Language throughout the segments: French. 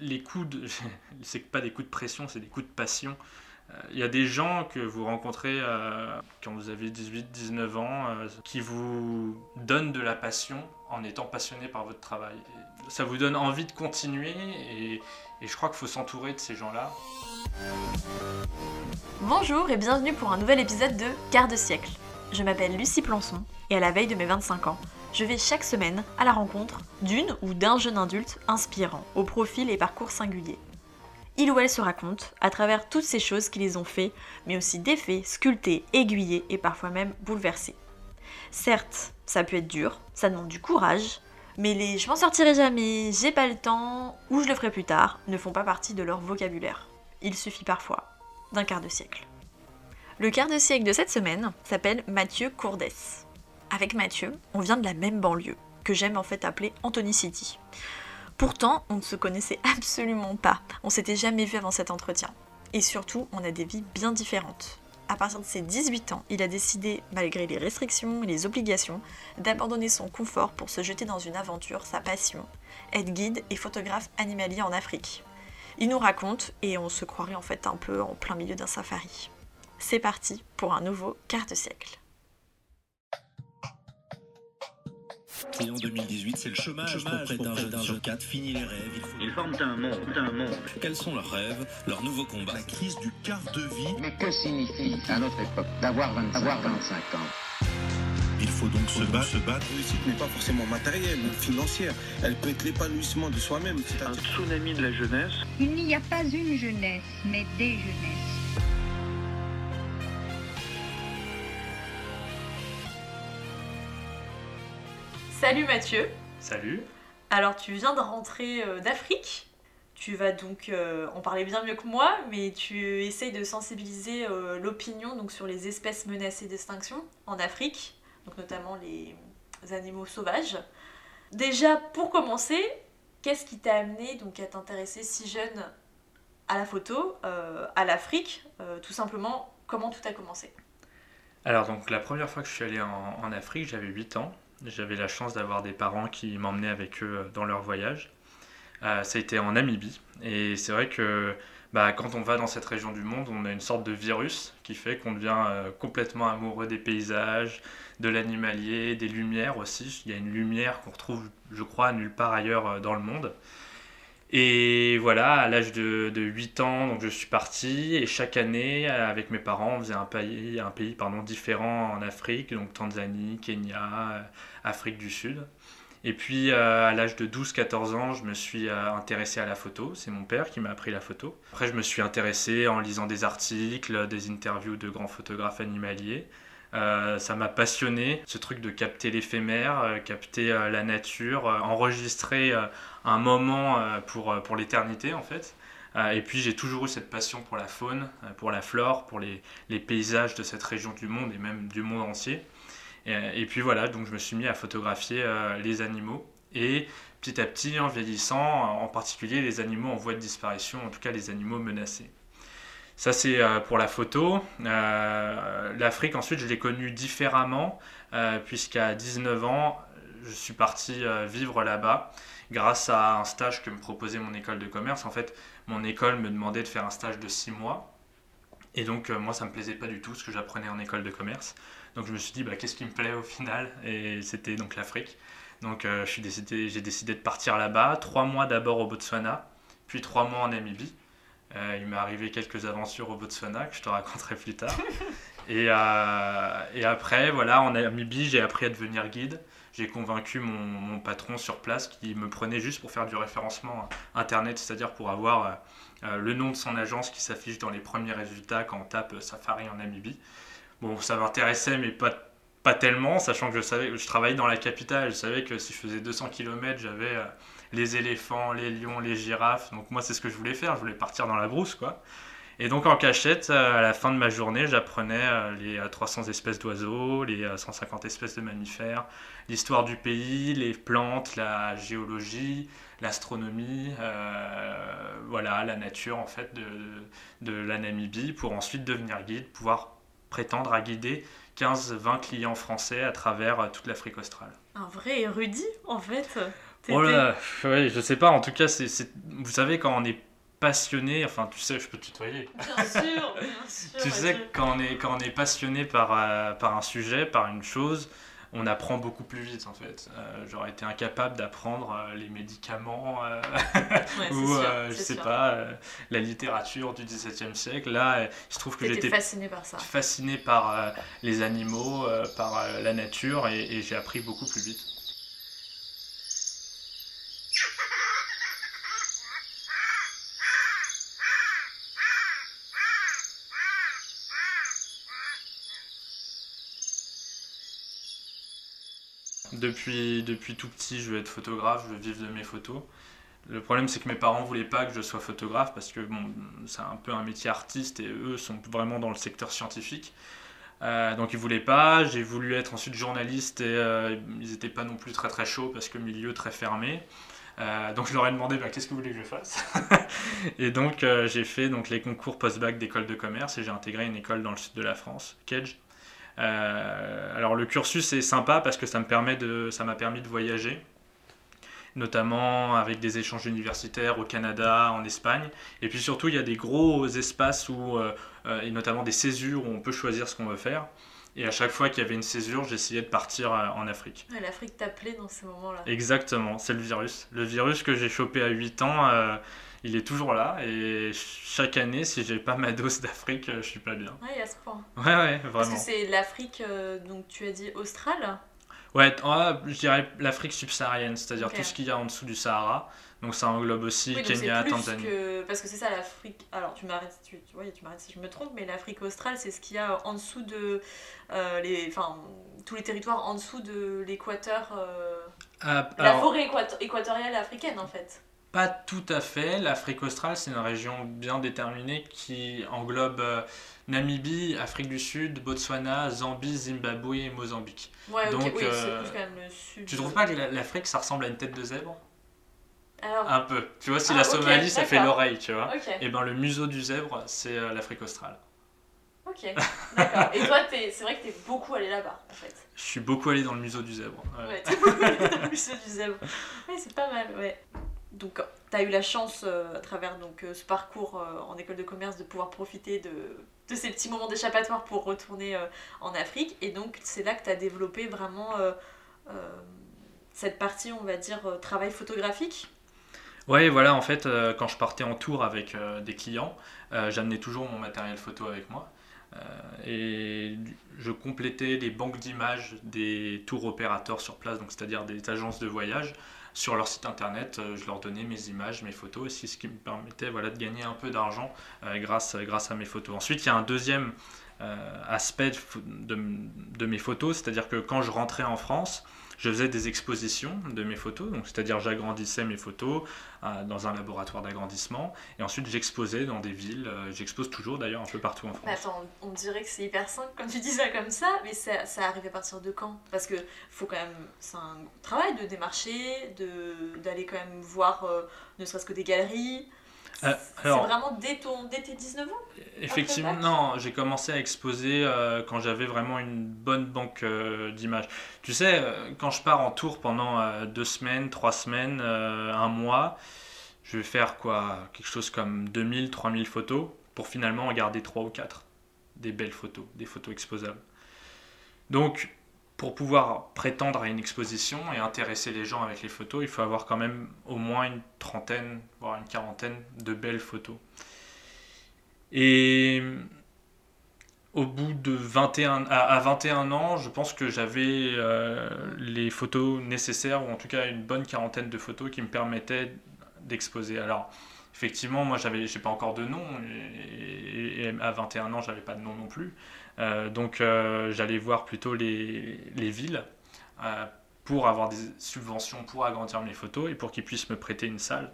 les coups de. c'est pas des coups de pression, c'est des coups de passion. Euh, Il y a des gens que vous rencontrez euh, quand vous avez 18-19 ans euh, qui vous donnent de la passion en étant passionné par votre travail. Ça vous donne envie de continuer et, et je crois qu'il faut s'entourer de ces gens-là. Bonjour et bienvenue pour un nouvel épisode de Quart de siècle. Je m'appelle Lucie Plançon et à la veille de mes 25 ans, je vais chaque semaine à la rencontre d'une ou d'un jeune adulte inspirant, au profil et parcours singuliers. Il ou elle se raconte à travers toutes ces choses qui les ont fait, mais aussi défait, sculpté, aiguillé et parfois même bouleversé. Certes, ça peut être dur, ça demande du courage, mais les je m'en sortirai jamais, j'ai pas le temps ou je le ferai plus tard ne font pas partie de leur vocabulaire. Il suffit parfois d'un quart de siècle. Le quart de siècle de cette semaine s'appelle Mathieu Courdès. Avec Mathieu, on vient de la même banlieue, que j'aime en fait appeler Anthony City. Pourtant, on ne se connaissait absolument pas, on s'était jamais vu avant cet entretien. Et surtout, on a des vies bien différentes. À partir de ses 18 ans, il a décidé, malgré les restrictions et les obligations, d'abandonner son confort pour se jeter dans une aventure, sa passion, être guide et photographe animalier en Afrique. Il nous raconte et on se croirait en fait un peu en plein milieu d'un safari. C'est parti pour un nouveau quart de siècle. Et en 2018, c'est le chômage, pour près d'un jeune sur quatre. Fini les rêves. Il faut... Ils forment un monde, un monde. Quels sont leurs rêves, leurs nouveaux combats? La crise du quart de vie. Mais que signifie à notre époque d'avoir 25, avoir 25 ans Il faut donc se battre, se battre. réussite n'est pas forcément matérielle ou financière. Elle peut être l'épanouissement de soi-même. Un C'est-à-dire tsunami de la jeunesse. Il n'y a pas une jeunesse, mais des jeunesses. Salut Mathieu Salut Alors tu viens de rentrer euh, d'Afrique. Tu vas donc euh, en parler bien mieux que moi, mais tu essayes de sensibiliser euh, l'opinion donc sur les espèces menacées d'extinction en Afrique, donc notamment les animaux sauvages. Déjà, pour commencer, qu'est-ce qui t'a amené donc à t'intéresser si jeune à la photo, euh, à l'Afrique Tout simplement, comment tout a commencé? Alors, donc, la première fois que je suis allé en, en Afrique, j'avais 8 ans. J'avais la chance d'avoir des parents qui m'emmenaient avec eux dans leur voyage. Euh, ça a été en Namibie. Et c'est vrai que bah, quand on va dans cette région du monde, on a une sorte de virus qui fait qu'on devient euh, complètement amoureux des paysages, de l'animalier, des lumières aussi. Il y a une lumière qu'on retrouve, je crois, nulle part ailleurs euh, dans le monde. Et voilà, à l'âge de, de 8 ans, donc je suis parti et chaque année, avec mes parents, on faisait un pays, un pays pardon, différent en Afrique, donc Tanzanie, Kenya, euh, Afrique du Sud. Et puis euh, à l'âge de 12-14 ans, je me suis euh, intéressé à la photo. C'est mon père qui m'a appris la photo. Après, je me suis intéressé en lisant des articles, des interviews de grands photographes animaliers. Euh, ça m'a passionné, ce truc de capter l'éphémère, euh, capter euh, la nature, enregistrer un moment pour, pour l'éternité en fait. Et puis j'ai toujours eu cette passion pour la faune, pour la flore, pour les, les paysages de cette région du monde et même du monde entier. Et, et puis voilà, donc je me suis mis à photographier les animaux. Et petit à petit, en vieillissant, en particulier les animaux en voie de disparition, en tout cas les animaux menacés. Ça, c'est euh, pour la photo. Euh, L'Afrique, ensuite, je l'ai connue différemment, euh, puisqu'à 19 ans, je suis parti vivre là-bas grâce à un stage que me proposait mon école de commerce. En fait, mon école me demandait de faire un stage de 6 mois. Et donc, moi, ça me plaisait pas du tout ce que j'apprenais en école de commerce. Donc, je me suis dit, bah, qu'est-ce qui me plaît au final? Et c'était donc l'Afrique. Donc, j'ai décidé de partir là-bas. Trois mois d'abord au Botswana, puis trois mois en Namibie. Euh, il m'est arrivé quelques aventures au Botswana que je te raconterai plus tard. et, euh, et après, voilà, en Namibie, j'ai appris à devenir guide. J'ai convaincu mon, mon patron sur place qui me prenait juste pour faire du référencement internet, c'est-à-dire pour avoir euh, le nom de son agence qui s'affiche dans les premiers résultats quand on tape Safari en Namibie. Bon, ça m'intéressait, mais pas, pas tellement, sachant que je savais je travaillais dans la capitale. Je savais que si je faisais 200 km, j'avais euh, les éléphants, les lions, les girafes. Donc moi, c'est ce que je voulais faire. Je voulais partir dans la brousse, quoi. Et donc en cachette, euh, à la fin de ma journée, j'apprenais euh, les euh, 300 espèces d'oiseaux, les euh, 150 espèces de mammifères, l'histoire du pays, les plantes, la géologie, l'astronomie, voilà, la nature en fait de, de la Namibie, pour ensuite devenir guide, pouvoir prétendre à guider 15-20 clients français à travers euh, toute l'Afrique australe. Un vrai érudit en fait Oh là, ouais, je sais pas, en tout cas, c'est, vous savez, quand on est passionné, enfin, tu sais, je peux te tutoyer. Bien sûr, bien sûr. Tu sais, quand on est, quand on est passionné par, euh, par un sujet, par une chose, on apprend beaucoup plus vite, en fait. Euh, j'aurais été incapable d'apprendre euh, les médicaments euh, Ouais, ou, sûr, je sais sûr. pas, la littérature du XVIIe siècle. Là, je trouve que j'étais fasciné par ça. fasciné par les animaux, par la nature, et, et j'ai appris beaucoup plus vite. Depuis, depuis tout petit, je veux être photographe, je veux vivre de mes photos. Le problème, c'est que mes parents voulaient pas que je sois photographe parce que bon, c'est un peu un métier artiste et eux sont vraiment dans le secteur scientifique. Euh, donc ils voulaient pas. J'ai voulu être ensuite journaliste et euh, ils n'étaient pas non plus très très chauds parce que milieu très fermé. Euh, donc je leur ai demandé bah, qu'est-ce que vous voulez que je fasse? et donc j'ai fait donc les concours post-bac d'école de commerce et j'ai intégré une école dans le sud de la France, Kedge. Euh, alors le cursus est sympa parce que ça me permet de, ça m'a permis de voyager, notamment avec des échanges universitaires au Canada, en Espagne. Et puis surtout il y a des gros espaces où, euh, euh, et notamment des césures où on peut choisir ce qu'on veut faire. Et à chaque fois qu'il y avait une césure, j'essayais de partir en Afrique. Ouais, L'Afrique t'appelait dans ces moments-là. Exactement, c'est le virus. Le virus que j'ai chopé à 8 ans, euh, il est toujours là. Et chaque année, si j'ai pas ma dose d'Afrique, je suis pas bien. Ouais, à ce point. Ouais, ouais, Parce vraiment. que c'est l'Afrique, euh, donc tu as dit australe Ouais, ah, je dirais l'Afrique subsaharienne, c'est-à dire Ok. tout ce qu'il y a en dessous du Sahara. Donc ça englobe aussi Oui, Kenya, plus Tanzanie. que... Parce que c'est ça l'Afrique... Alors tu m'arrêtes si tu, vois, tu m'arrêtes si je me trompe, mais l'Afrique australe, c'est ce qu'il y a en dessous de... euh, les... Enfin, tous les territoires en dessous de l'équateur... euh, Ah, La forêt équato- équatoriale africaine, en fait. Pas tout à fait. L'Afrique australe, c'est une région bien déterminée qui englobe euh, Namibie, Afrique du Sud, Botswana, Zambie, Zimbabwe et Mozambique. Ouais, ok, Donc, oui, euh, c'est plus quand même le sud. Tu trouves pas que la- l'Afrique, ça ressemble à une tête de zèbre? Alors, Un peu. Tu vois, si Ah, la ok, Somalie, ça fait l'oreille, tu vois. ok, Et ben le museau du zèbre, c'est euh, l'Afrique australe. ok, d'accord. Et toi, t'es- c'est vrai que t'es beaucoup allé là-bas, en fait. Je suis beaucoup allé dans le museau du zèbre. ouais. Ouais, t'es beaucoup allé dans le musée du zèbre. Ouais, c'est pas mal, ouais. Donc, t'as eu la chance, euh, à travers donc, euh, ce parcours euh, en école de commerce, de pouvoir profiter de, ces petits moments d'échappatoire pour retourner en Afrique. Et donc, c'est là que t'as développé vraiment cette partie, on va dire, travail photographique? Ouais, voilà, en fait, quand je partais en tour avec des clients, j'amenais toujours mon matériel photo avec moi. Et je complétais les banques d'images des tours opérateurs sur place, c'est-à-dire des agences de voyage. Sur leur site internet, euh, je leur donnais mes images, mes photos, et ce qui me permettait de gagner un peu d'argent euh, grâce, à mes photos. Ensuite, il y a un deuxième euh, aspect de mes photos, c'est-à-dire que quand je rentrais en France, je faisais des expositions de mes photos, donc c'est-à-dire j'agrandissais mes photos euh, dans un laboratoire d'agrandissement, et ensuite j'exposais dans des villes, euh, j'expose toujours d'ailleurs un peu partout en France. Attends, on dirait que c'est hyper simple quand tu dis ça comme ça, mais ça, ça arrive à partir de quand? Parce que faut quand même, c'est un travail de démarcher, de d'aller quand même voir, euh, ne serait-ce que des galeries. Euh, c'est vraiment dès, ton, dès tes 19 ans Effectivement, non, j'ai commencé à exposer euh, quand j'avais vraiment une bonne banque euh, d'images. Tu sais, quand je pars en tour pendant deux semaines, trois semaines, un mois, je vais faire quoi Quelque chose comme 2000, 3000 photos pour finalement en garder trois ou quatre. Des belles photos, des photos exposables. Donc, pour pouvoir prétendre à une exposition et intéresser les gens avec les photos, il faut avoir quand même au moins une trentaine, voire une quarantaine de belles photos. Et au bout de 21, à, à 21 ans, je pense que j'avais euh, les photos nécessaires, ou en tout cas une bonne quarantaine de photos qui me permettaient d'exposer. Alors, effectivement, moi, j'avais, j'ai pas encore de nom, et, et à 21 ans, j'avais pas de nom non plus. Euh, donc, euh, j'allais voir plutôt les, les villes euh, pour avoir des subventions pour agrandir mes photos et pour qu'ils puissent me prêter une salle.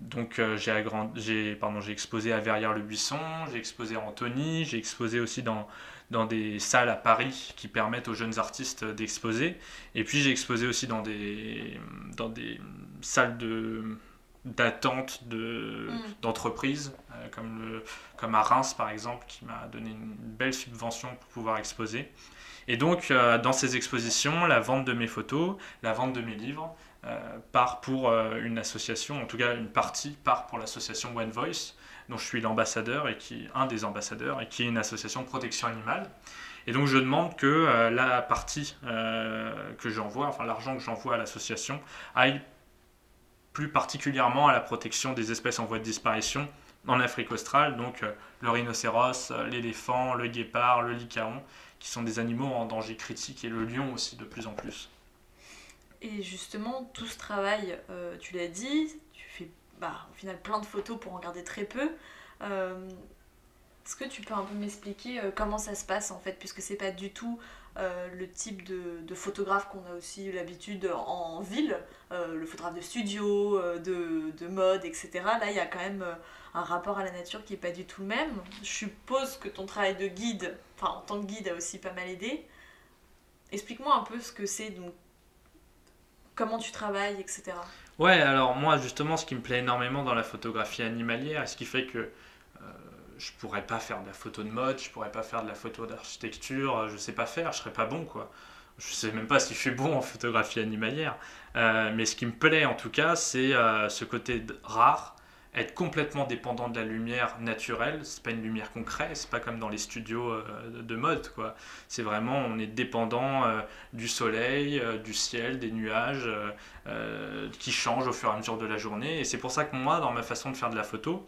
Donc j'ai j'ai j'ai exposé à Verrières-le-Buisson, j'ai exposé à Antony, j'ai exposé aussi dans, dans des salles à Paris qui permettent aux jeunes artistes d'exposer. Et puis j'ai exposé aussi dans des, dans des salles de d'attente de, Mm. d'entreprises, euh, comme, le, comme à Reims par exemple, qui m'a donné une belle subvention pour pouvoir exposer. Et donc, euh, dans ces expositions, la vente de mes photos, la vente de mes livres, euh, part pour une association, en tout cas une partie part pour l'association One Voice, dont je suis l'ambassadeur et qui un des ambassadeurs et qui est une association de protection animale. Et donc je demande que euh, la partie que j'envoie, enfin l'argent que j'envoie à l'association, aille plus particulièrement à la protection des espèces en voie de disparition en Afrique australe, donc le rhinocéros, l'éléphant, le guépard, le lycaon, qui sont des animaux en danger critique, et le lion aussi de plus en plus. Et justement, tout ce travail, euh, tu l'as dit, tu fais bah, au final plein de photos pour en garder très peu. Euh, est-ce que tu peux un peu m'expliquer euh, comment ça se passe en fait, puisque c'est pas du tout le type de, photographe qu'on a aussi l'habitude en, ville, le photographe de studio, de, de, mode, etc. Là, il y a quand même un rapport à la nature qui est pas du tout le même. Je suppose que ton travail de guide, enfin en tant que guide, a aussi pas mal aidé. Explique-moi un peu ce que c'est comment tu travailles, etc. Ouais, alors moi justement, ce qui me plaît énormément dans la photographie animalière, ce qui fait que euh, je pourrais pas faire de la photo de mode, je pourrais pas faire de la photo d'architecture, je sais pas faire, je serais pas bon quoi. Je sais même pas si je suis bon en photographie animalière, euh, mais ce qui me plaît en tout cas, c'est euh, ce côté rare être complètement dépendant de la lumière naturelle, c'est pas une lumière concrète, c'est pas comme dans les studios euh, de mode quoi. C'est vraiment on est dépendant du soleil, du ciel, des nuages qui changent au fur et à mesure de la journée et c'est pour ça que moi dans ma façon de faire de la photo,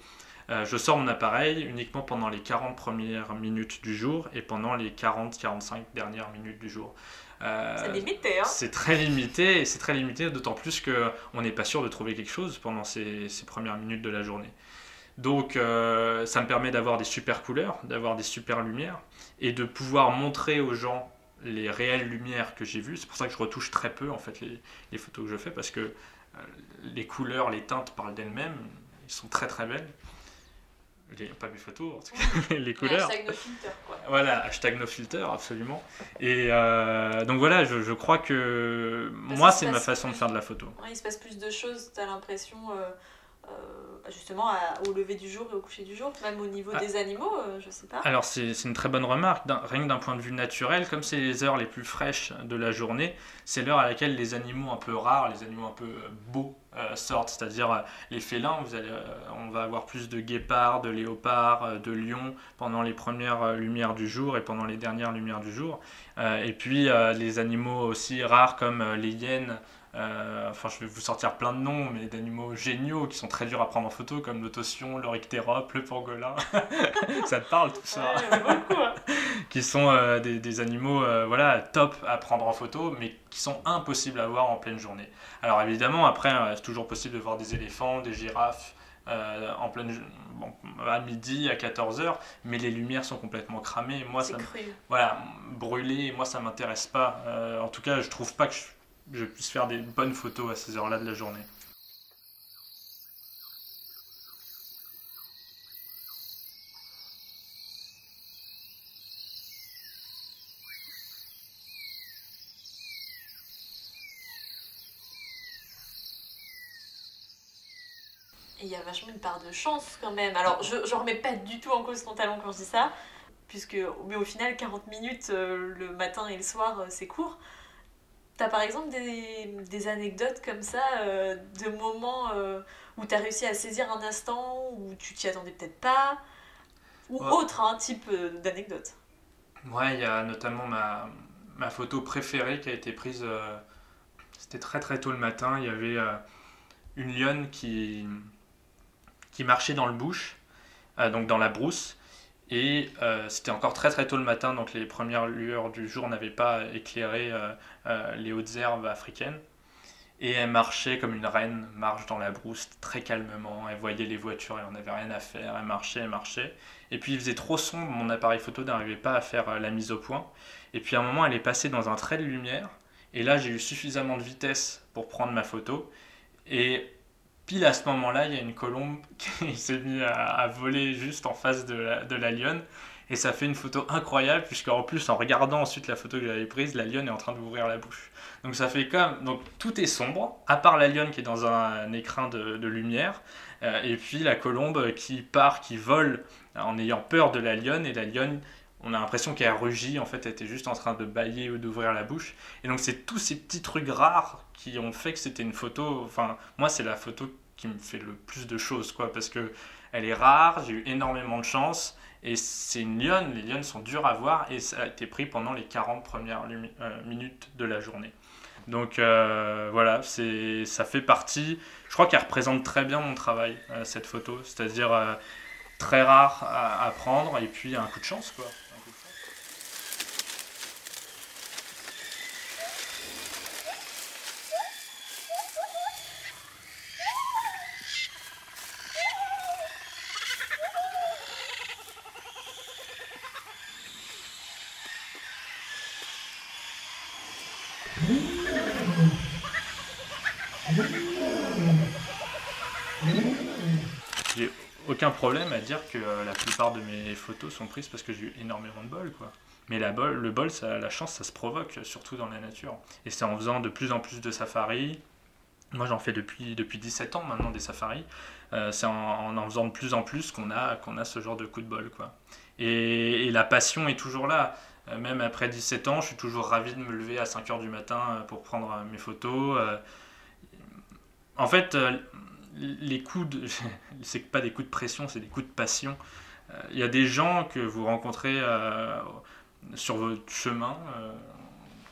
je sors mon appareil uniquement pendant les 40 premières minutes du jour et pendant les 40-45 dernières minutes du jour. Euh, c'est limité. Hein c'est très limité, et c'est très limité, d'autant plus qu'on n'est pas sûr de trouver quelque chose pendant ces, ces premières minutes de la journée. Donc euh, ça me permet d'avoir des super couleurs, d'avoir des super lumières, et de pouvoir montrer aux gens les réelles lumières que j'ai vues. C'est pour ça que je retouche très peu en fait les, les photos que je fais, parce que euh, les couleurs, les teintes parlent d'elles-mêmes, ils sont très très belles pas mes photos, en tout cas, les couleurs. Hashtag no filter, quoi. Voilà, hashtag no filter, absolument. Et euh, donc voilà, je, je crois que moi, c'est ma façon de faire de la photo. il se passe plus de choses, tu as l'impression. Euh, euh, justement au lever du jour et au coucher du jour, même au niveau ah. des animaux, euh, je sais pas. Alors c'est une très bonne remarque, rien que d'un point de vue naturel, comme c'est les heures les plus fraîches de la journée, c'est l'heure à laquelle les animaux un peu rares, les animaux un peu beaux euh, sortent, c'est-à-dire les félins, vous allez, on va avoir plus de guépards, de léopards, de lions pendant les premières lumières du jour et pendant les dernières lumières du jour. et puis les animaux aussi rares comme les hyènes, euh, enfin, je vais vous sortir plein de noms, mais d'animaux géniaux qui sont très durs à prendre en photo, comme l'autotion, le rictérope, le pangolin. ça te parle tout ça hein. Qui sont euh, des, animaux euh, voilà, top à prendre en photo, mais qui sont impossibles à voir en pleine journée. Alors évidemment, après, c'est toujours possible de voir des éléphants, des girafes. en pleine à midi à 14h mais les lumières sont complètement cramées moi ça voilà brûler moi ça m'intéresse pas en tout cas je trouve pas que je je puisse faire des bonnes photos à ces heures-là de la journée. il y a vachement une part de chance quand même. Alors, je ne remets pas du tout en cause ton talent quand je dis ça, puisque mais au final, 40 minutes euh, le matin et le soir, euh, c'est court. T'as par exemple des, des, anecdotes comme ça, euh, de moments euh, où t'as réussi à saisir un instant, où tu t'y attendais peut-être pas, ou autre hein, type euh, d'anecdote Ouais, il y a notamment ma, ma, photo préférée qui a été prise, c'était très très tôt le matin, il y avait une lionne qui, qui marchait dans le bush, donc dans la brousse, et euh, c'était encore très très tôt le matin, donc les premières lueurs du jour n'avaient pas éclairé euh, euh, les hautes herbes africaines. Et elle marchait comme une reine, marche dans la brousse très calmement. Elle voyait les voitures et on n'avait rien à faire. Elle marchait, elle marchait. Et puis il faisait trop sombre, mon appareil photo n'arrivait pas à faire la mise au point. Et puis à un moment, elle est passée dans un trait de lumière. Et là, j'ai eu suffisamment de vitesse pour prendre ma photo. Et Pile à ce moment-là, il y a une colombe qui s'est mise à, voler juste en face de la, lionne. Et ça fait une photo incroyable, puisqu'en plus, en regardant ensuite la photo que j'avais prise, la lionne est en train d'ouvrir la bouche. Donc ça fait comme. Donc tout est sombre, à part la lionne qui est dans un, écrin de, de lumière, euh, et puis la colombe qui part, qui vole en ayant peur de la lionne, et la lionne on a l'impression qu'elle rugit, en fait, elle était juste en train de bailler ou d'ouvrir la bouche. Et donc, c'est tous ces petits trucs rares qui ont fait que c'était une photo. Enfin, moi, c'est la photo qui me fait le plus de choses, quoi, parce que elle est rare, j'ai eu énormément de chance, et c'est une lionne. Les lionnes sont dures à voir, et ça a été pris pendant les 40 premières euh, minutes de la journée. Donc euh, voilà, c'est, ça fait partie. Je crois qu'elle représente très bien mon travail, euh, cette photo. C'est-à-dire très rare à prendre et puis un coup de chance, quoi. Un coup de chance. J'ai aucun problème à dire que euh, la plupart de mes photos sont prises parce que j'ai eu énormément de bol, quoi. Mais la bol, le bol, ça, la chance, ça se provoque, surtout dans la nature. Et c'est en faisant de plus en plus de safaris. Moi, j'en fais depuis, depuis 17 ans maintenant des safaris. Euh, c'est en, en faisant de plus en plus qu'on a, qu'on a ce genre de coup de bol, quoi. Et, et la passion est toujours là. Euh, même après 17 ans, je suis toujours ravi de me lever à 5h du matin pour prendre mes photos. En fait, les coups de. C'est pas des coups de pression, c'est des coups de passion. Euh, Il y a des gens que vous rencontrez euh, sur votre chemin euh,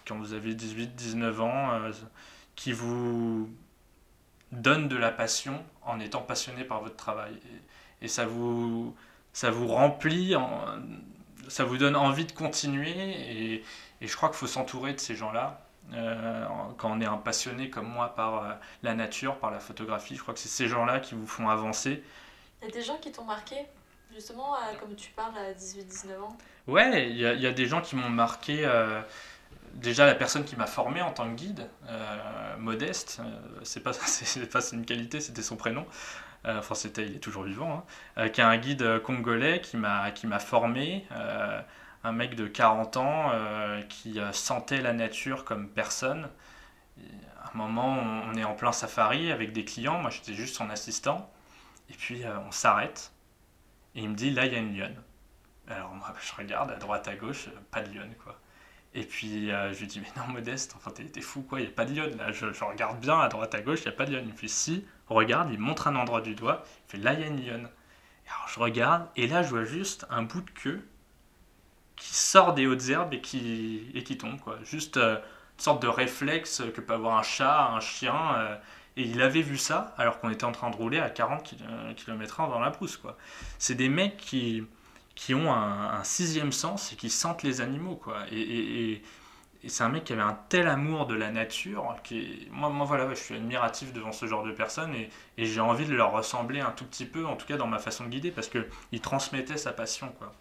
quand vous avez 18-19 ans qui vous donnent de la passion en étant passionné par votre travail. Et, ça, vous, ça vous remplit, ça vous donne envie de continuer. Et je crois qu'il faut s'entourer de ces gens-là. Euh, quand on est un passionné comme moi par euh, la nature, par la photographie, je crois que c'est ces gens-là qui vous font avancer. Il y a des gens qui t'ont marqué, justement, euh, comme tu parles à 18-19 ans? Ouais, il y, a- il y a des gens qui m'ont marqué. euh, déjà, la personne qui m'a formé en tant que guide, Modeste, c'est pas, c'est pas une qualité, c'était son prénom. Enfin, c'était, il est toujours vivant, hein, qui est un guide congolais qui m'a, qui m'a formé. Un mec de 40 ans euh, qui euh, sentait la nature comme personne. À un moment, on, est en plein safari avec des clients. Moi, j'étais juste son assistant. Et puis, euh, on s'arrête. Et il me dit, là, il y a une lionne. Alors moi, je regarde à droite, à gauche, pas de lionne, quoi. Et puis je lui dis, mais non, Modeste, enfin, t'es fou, quoi, il n'y a pas de lionne, là. Je, regarde bien à droite, à gauche, il n'y a pas de lionne. Il me fait, si, regarde, il montre un endroit du doigt, il fait, là, il y a une lionne. Alors je regarde, et là, je vois juste un bout de queue qui sort des hautes herbes et qui, et qui tombe, quoi. Juste euh, une sorte de réflexe que peut avoir un chat, un chien. euh, et il avait vu ça alors qu'on était en train de rouler à 40 km/h dans la brousse, quoi. C'est des mecs qui qui ont un, sixième sens et qui sentent les animaux quoi et, c'est un mec qui avait un tel amour de la nature qui moi, moi voilà je suis admiratif devant ce genre de personnes et, j'ai envie de leur ressembler un tout petit peu en tout cas dans ma façon de guider parce que il transmettait sa passion quoi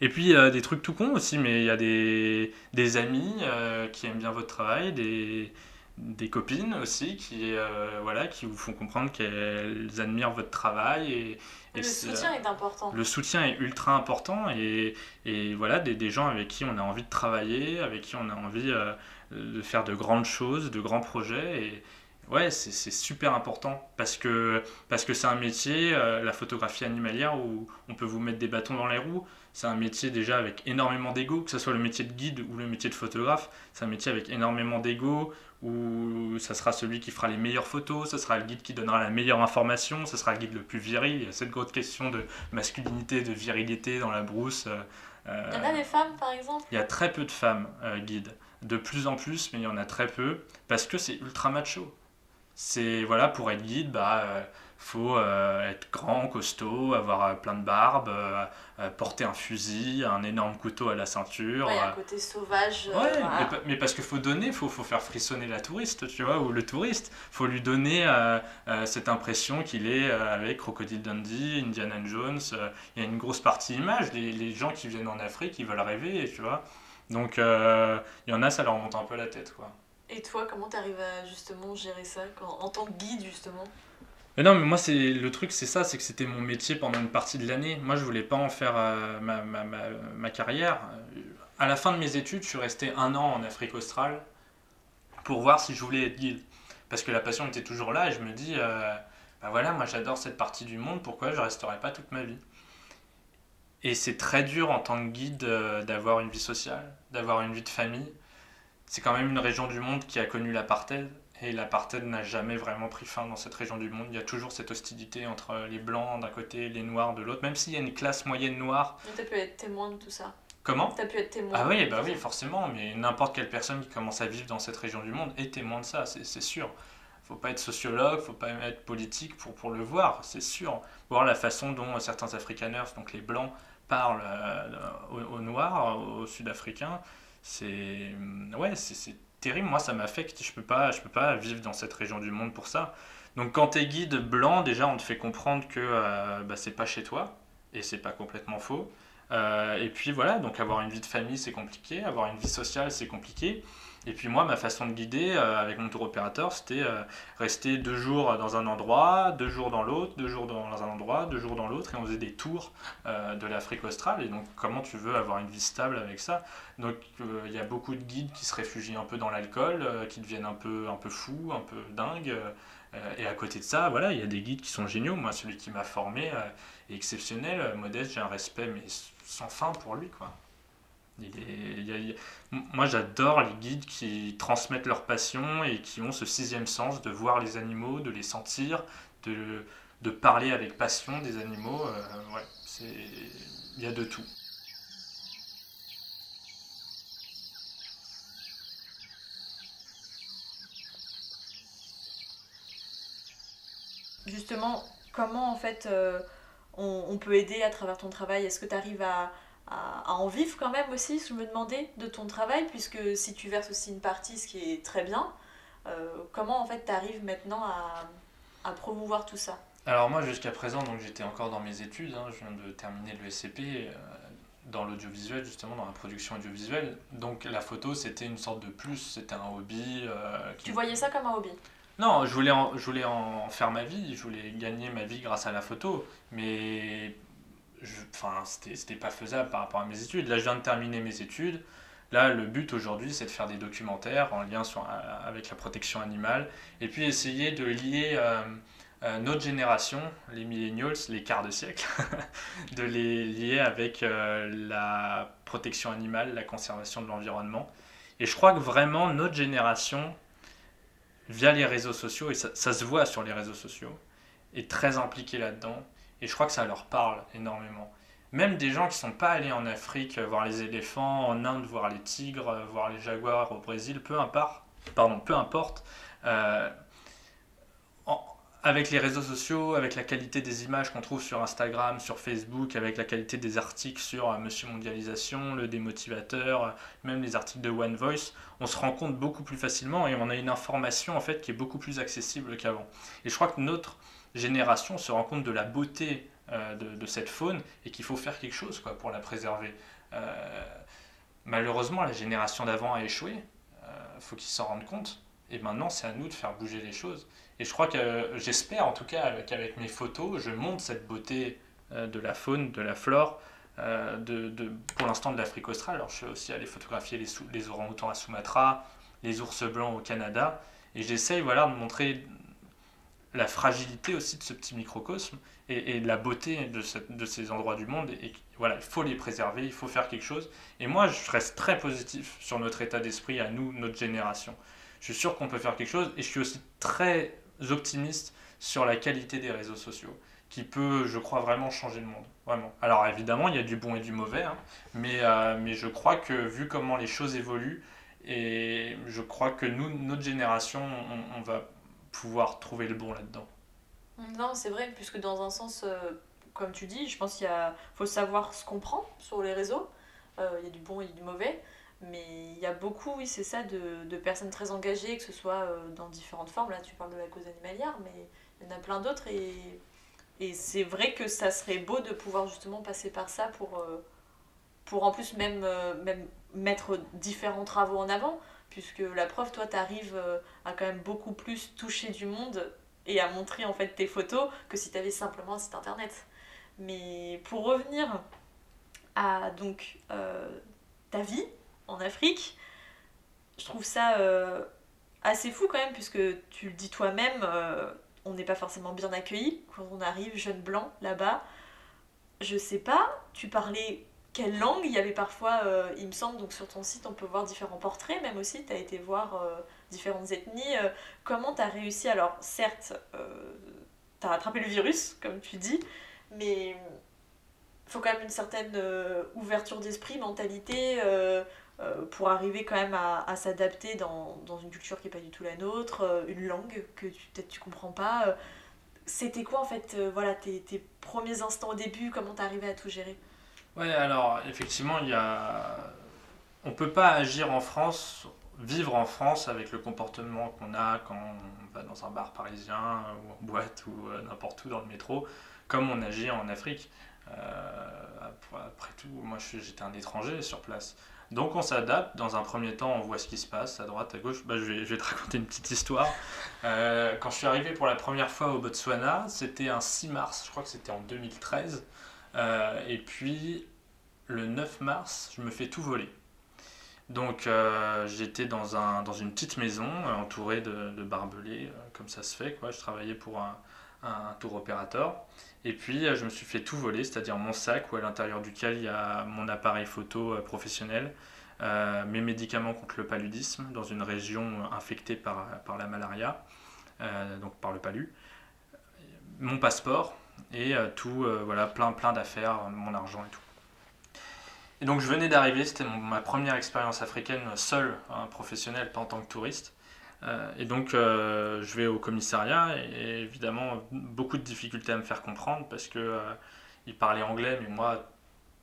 et puis euh, des trucs tout cons aussi mais il y a des, des amis euh, qui aiment bien votre travail des des copines aussi qui euh, voilà qui vous font comprendre qu'elles admirent votre travail et, et Le soutien est important. le soutien est ultra important et, et voilà, des, des gens avec qui on a envie de travailler, avec qui on a envie euh, de faire de grandes choses, de grands projets. Et ouais, c'est c'est super important parce que parce que c'est un métier, euh, la photographie animalière, où on peut vous mettre des bâtons dans les roues. C'est un métier déjà avec énormément d'ego, que ce soit le métier de guide ou le métier de photographe. C'est un métier avec énormément d'ego, où ça sera celui qui fera les meilleures photos, ce sera le guide qui donnera la meilleure information, ce sera le guide le plus viril. Il y a cette grosse question de masculinité, de virilité dans la brousse. euh, Il y en a des femmes, par exemple? il y a très peu de femmes euh, guides. De plus en plus, mais il y en a très peu, parce que c'est ultra macho. C'est, voilà, pour être guide, bah, euh, faut euh, être grand, costaud, avoir euh, plein de barbe, euh, porter un fusil, un énorme couteau à la ceinture. Ouais, il y a un côté sauvage. euh, Ouais, voilà. mais, pa- mais parce qu'il faut donner, faut, faut faire frissonner la touriste, tu vois, ou le touriste. faut lui donner cette impression qu'il est avec Crocodile Dundee, Indiana Jones. Il y a une grosse partie image. Les, les gens qui viennent en Afrique, ils veulent rêver, tu vois. Donc, il y en a, ça leur monte un peu la tête, quoi. Et toi, comment t'arrives à justement gérer ça quand- en tant que guide, justement? Mais non, mais moi, c'est le truc, c'est ça, c'est que c'était mon métier pendant une partie de l'année. Moi, je voulais pas en faire euh, ma, ma, ma, carrière. À la fin de mes études, je suis resté un an en Afrique australe pour voir si je voulais être guide. Parce que la passion était toujours là et je me dis, euh, bah voilà, moi j'adore cette partie du monde, pourquoi je resterai pas toute ma vie? Et c'est très dur en tant que guide euh, d'avoir une vie sociale, d'avoir une vie de famille. C'est quand même une région du monde qui a connu l'apartheid. Et l'apartheid n'a jamais vraiment pris fin dans cette région du monde. Il y a toujours cette hostilité entre les blancs d'un côté, les noirs de l'autre. Même s'il y a une classe moyenne noire. Tu as pu être témoin de tout ça. Comment? Tu as pu être témoin. Ah oui, de bah oui, forcément. Mais n'importe quelle personne qui commence à vivre dans cette région du monde est témoin de ça, c'est sûr. Faut pas être sociologue, faut pas être politique pour, pour le voir, c'est sûr. Voir la façon dont certains Afrikaners, donc les blancs, parlent euh, aux, aux noirs, aux sud-africains, c'est ouais, c'est terrible. Moi, ça m'affecte. Je peux pas, je peux pas vivre dans cette région du monde pour ça. Donc, quand t'es guide blanc, déjà, on te fait comprendre que euh, bah, c'est pas chez toi, et c'est pas complètement faux. Euh, et puis voilà, donc avoir une vie de famille, c'est compliqué. Avoir une vie sociale, c'est compliqué. Et puis moi, ma façon de guider euh, avec mon tour opérateur, c'était euh, rester deux jours dans un endroit, deux jours dans l'autre, deux jours dans un endroit, deux jours dans l'autre, et on faisait des tours euh, de l'Afrique australe. Et donc, comment tu veux avoir une vie stable avec ça? Donc, il y a beaucoup de guides qui se réfugient un peu dans l'alcool, qui deviennent un peu, un peu fous, un peu dingues. et à côté de ça, voilà, il y a des guides qui sont géniaux. Moi, celui qui m'a formé est exceptionnel. Modeste, j'ai un respect mais sans fin pour lui, quoi. Moi, j'adore les guides qui transmettent leur passion et qui ont ce sixième sens de voir les animaux, de les sentir, de, de parler avec passion des animaux. Euh, ouais, c'est, il y a de tout. Justement, comment en fait euh, on peut aider à travers ton travail? Est-ce que tu arrives à, à- à en vivre quand même aussi Je me demandais de ton travail, puisque si tu verses aussi une partie, ce qui est très bien, euh, comment en fait tu arrives maintenant à, à promouvoir tout ça? Alors moi, jusqu'à présent, donc j'étais encore dans mes études. hein, je viens de terminer le SCP euh, dans l'audiovisuel, justement dans la production audiovisuelle. Donc la photo, c'était une sorte de plus, c'était un hobby. euh, qui- Tu voyais ça comme un hobby? Non, je voulais, en, je voulais en faire ma vie, je voulais gagner ma vie grâce à la photo, mais enfin, c'était, pas faisable par rapport à mes études. Là, je viens de terminer mes études. Là, le but aujourd'hui, c'est de faire des documentaires en lien avec la protection animale, et puis essayer de lier euh, euh, notre génération, les millennials, les quarts de siècle, de les lier avec euh, la protection animale, la conservation de l'environnement. Et je crois que vraiment, notre génération, via les réseaux sociaux, et ça se voit sur les réseaux sociaux, est très impliquée là-dedans. Et je crois que ça leur parle énormément. Même des gens qui sont pas allés en Afrique euh, voir les éléphants, en Inde voir les tigres, euh, voir les jaguars au Brésil, peu importe, pardon, peu importe. euh, avec les réseaux sociaux, avec la qualité des images qu'on trouve sur Instagram, sur Facebook, avec la qualité des articles sur Monsieur Mondialisation, le démotivateur, même les articles de One Voice, on se rend compte beaucoup plus facilement et on a une information en fait qui est beaucoup plus accessible qu'avant. Et je crois que notre génération se rend compte de la beauté euh, de, cette faune et qu'il faut faire quelque chose quoi, pour la préserver. Euh, malheureusement, la génération d'avant a échoué. Il faut qu'ils s'en rendent compte. Et maintenant, c'est à nous de faire bouger les choses. Et je crois que euh, j'espère en tout cas qu'avec mes photos, je montre cette beauté euh, de la faune, de la flore, euh, de, pour l'instant de l'Afrique australe. Alors je suis aussi allé photographier les, les orang-outans à Sumatra, les ours blancs au Canada. Et j'essaye voilà, de montrer la fragilité aussi de ce petit microcosme et, et la beauté de, cette- de ces endroits du monde. Et, voilà, il faut les préserver, il faut faire quelque chose. Et moi, je reste très positif sur notre état d'esprit à nous, notre génération. Je suis sûr qu'on peut faire quelque chose et je suis aussi très optimiste sur la qualité des réseaux sociaux qui peut, je crois, vraiment changer le monde. Vraiment. Alors évidemment, il y a du bon et du mauvais, hein, mais, euh, mais je crois que vu comment les choses évoluent, et je crois que nous, notre génération, on, on va pouvoir trouver le bon là-dedans. Non, c'est vrai, puisque dans un sens, euh, comme tu dis, je pense qu'il a, faut savoir ce qu'on prend sur les réseaux. Euh, il y a du bon et du mauvais. Mais il y a beaucoup, oui, c'est ça, de, de personnes très engagées, que ce soit euh, dans différentes formes. Là, tu parles de la cause animalière, mais il y en a plein d'autres. Et, et c'est vrai que ça serait beau de pouvoir justement passer par ça pour, pour en plus même, même mettre différents travaux en avant. Puisque la preuve, toi, tu arrives à quand même beaucoup plus toucher du monde et à montrer en fait tes photos que si tu avais simplement un site internet. Mais pour revenir à donc euh, ta vie en Afrique, je trouve ça euh, assez fou quand même puisque tu le dis toi-même, euh, on n'est pas forcément bien accueilli quand on arrive jeune blanc là-bas. je sais pas, tu parlais quelle langue Il y avait parfois, euh, il me semble, donc sur ton site, on peut voir différents portraits, même aussi, tu as été voir euh, différentes ethnies. euh, comment tu as réussi? Alors, certes, tu as attrapé le virus, comme tu dis, mais il faut quand même une certaine ouverture d'esprit, mentalité, pour arriver quand même à, s'adapter dans, une culture qui n'est pas du tout la nôtre, une langue que peut-être tu comprends pas. C'était quoi en fait, voilà, tes, tes premiers instants au début, comment t'es arrivé à tout gérer? Ouais, alors effectivement, il y a... on peut pas agir en France, vivre en France avec le comportement qu'on a quand on va dans un bar parisien ou en boîte ou euh, n'importe où dans le métro, comme on agit en Afrique. Euh, après tout, moi j'étais un étranger sur place. Donc on s'adapte, dans un premier temps on voit ce qui se passe à droite, à gauche. Bah, je, vais, je vais te raconter une petite histoire. Euh, quand je suis arrivé pour la première fois au Botswana, c'était un 6 mars, je crois que c'était en 2013. Euh, et puis le 9 mars, je me fais tout voler. Donc euh, j'étais dans, un, dans une petite maison euh, entourée de, barbelés, comme ça se fait. Quoi. Je travaillais pour un, un tour opérateur. Et puis je me suis fait tout voler, c'est-à-dire mon sac où à l'intérieur duquel il y a mon appareil photo professionnel, mes médicaments contre le paludisme dans une région infectée par, par la malaria, donc par le palu, mon passeport et euh, tout, euh, voilà, plein, plein d'affaires, euh, mon argent et tout. Et donc je venais d'arriver, c'était ma première expérience africaine seule, hein, professionnelle, pas en tant que touriste. Et donc je vais au commissariat et, évidemment beaucoup de difficultés à me faire comprendre parce que euh, ils parlaient anglais, mais moi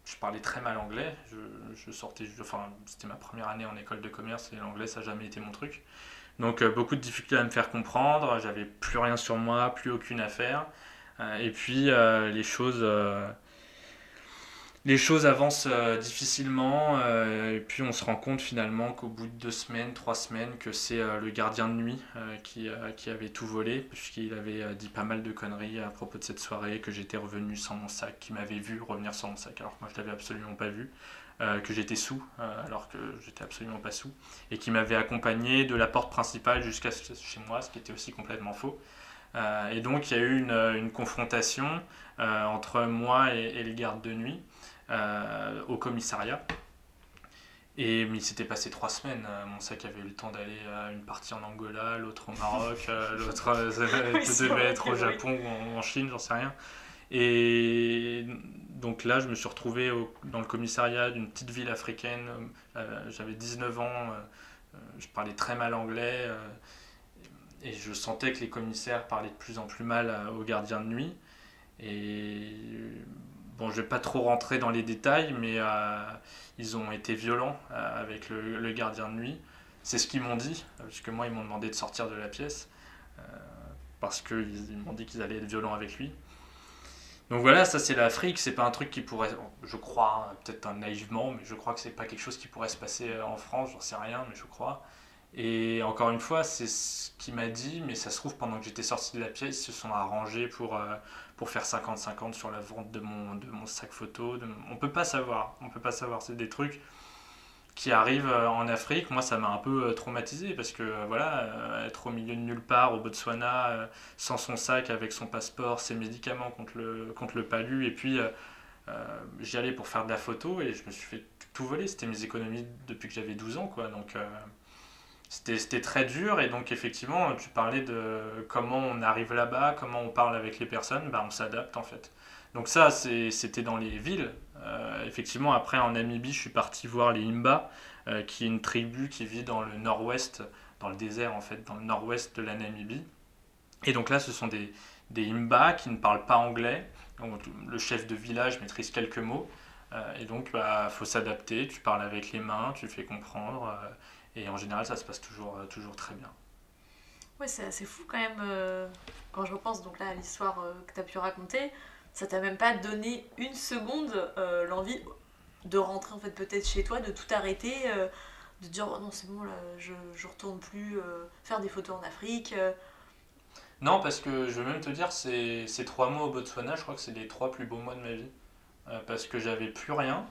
je parlais très mal anglais. Je, sortais, enfin c'était ma première année en école de commerce et l'anglais ça n'a jamais été mon truc. Donc beaucoup de difficultés à me faire comprendre. J'avais plus rien sur moi, plus aucune affaire. Euh, et puis euh, les choses, euh, les choses avancent difficilement. et puis on se rend compte finalement qu'au bout de deux semaines, trois semaines, que c'est le gardien de nuit qui, qui avait tout volé, puisqu'il avait dit pas mal de conneries à propos de cette soirée, que j'étais revenu sans mon sac, qu'il m'avait vu revenir sans mon sac, alors que moi je l'avais absolument pas vu. que j'étais sous, alors que j'étais absolument pas sous, et qui m'avait accompagné de la porte principale jusqu'à chez moi, ce qui était aussi complètement faux. Euh, et donc il y a eu une, une confrontation euh, entre moi et, et le garde de nuit euh, au commissariat. Et mais il s'était passé trois semaines. Mon sac avait eu le temps d'aller à une partie en Angola, l'autre au Maroc, l'autre devait être au. Japon ou en, en Chine, j'en sais rien. Et donc là, je me suis retrouvé au- dans le commissariat d'une petite ville africaine. J'avais 19 ans, je parlais très mal anglais. Euh, et je sentais que les commissaires parlaient de plus en plus mal à- aux gardiens de nuit. Et bon, je vais pas trop rentrer dans les détails, mais euh, ils ont été violents euh, avec le, gardien de nuit. C'est ce qu'ils m'ont dit, euh, parce que moi, ils m'ont demandé de sortir de la pièce, euh, parce qu'ils ils m'ont dit qu'ils allaient être violents avec lui. Donc voilà, ça c'est l'Afrique, c'est pas un truc qui pourrait, je crois, peut-être naïvement, mais je crois que c'est pas quelque chose qui pourrait se passer euh, en France, j'en sais rien, mais je crois. Et encore une fois, c'est ce qu'il m'a dit, mais ça se trouve, pendant que j'étais sorti de la pièce, ils se sont arrangés pour, euh, pour faire 50-50 sur la vente de mon, de mon sac photo. On peut pas savoir, on peut pas savoir, c'est des trucs qui arrivent euh, en Afrique. Moi, ça m'a un peu euh, traumatisé parce que voilà, être au milieu de nulle part au Botswana, sans son sac, avec son passeport, ses médicaments contre le, contre le palu, et puis j'y allais pour faire de la photo et je me suis fait tout voler. C'était mes économies depuis que j'avais 12 ans, quoi. Donc. C'était très dur et donc effectivement tu parlais de comment on arrive là-bas, comment on parle avec les personnes, bah, on s'adapte en fait. Donc ça c'était dans les villes. Euh, effectivement après en Namibie je suis parti voir les Imba euh, qui est une tribu qui vit dans le nord-ouest, dans le désert en fait, dans le nord-ouest de la Namibie. Et donc là ce sont des, des Imba qui ne parlent pas anglais. Donc le chef de village maîtrise quelques mots. Euh, et donc il faut s'adapter, tu parles avec les mains, tu fais comprendre. euh, et en général, ça se passe toujours, euh, toujours très bien. Ouais, c'est assez fou quand même, euh, quand je repense donc là à l'histoire euh, que tu as pu raconter, ça t'a même pas donné une seconde euh, l'envie de rentrer en fait peut-être chez toi, de tout arrêter, de dire oh non c'est bon là, je, je retourne plus faire des photos en Afrique. Non, parce que je vais même te dire, ces, ces trois mois au Botswana, je crois que c'est les trois plus beaux mois de ma vie. Parce que j'avais plus rien.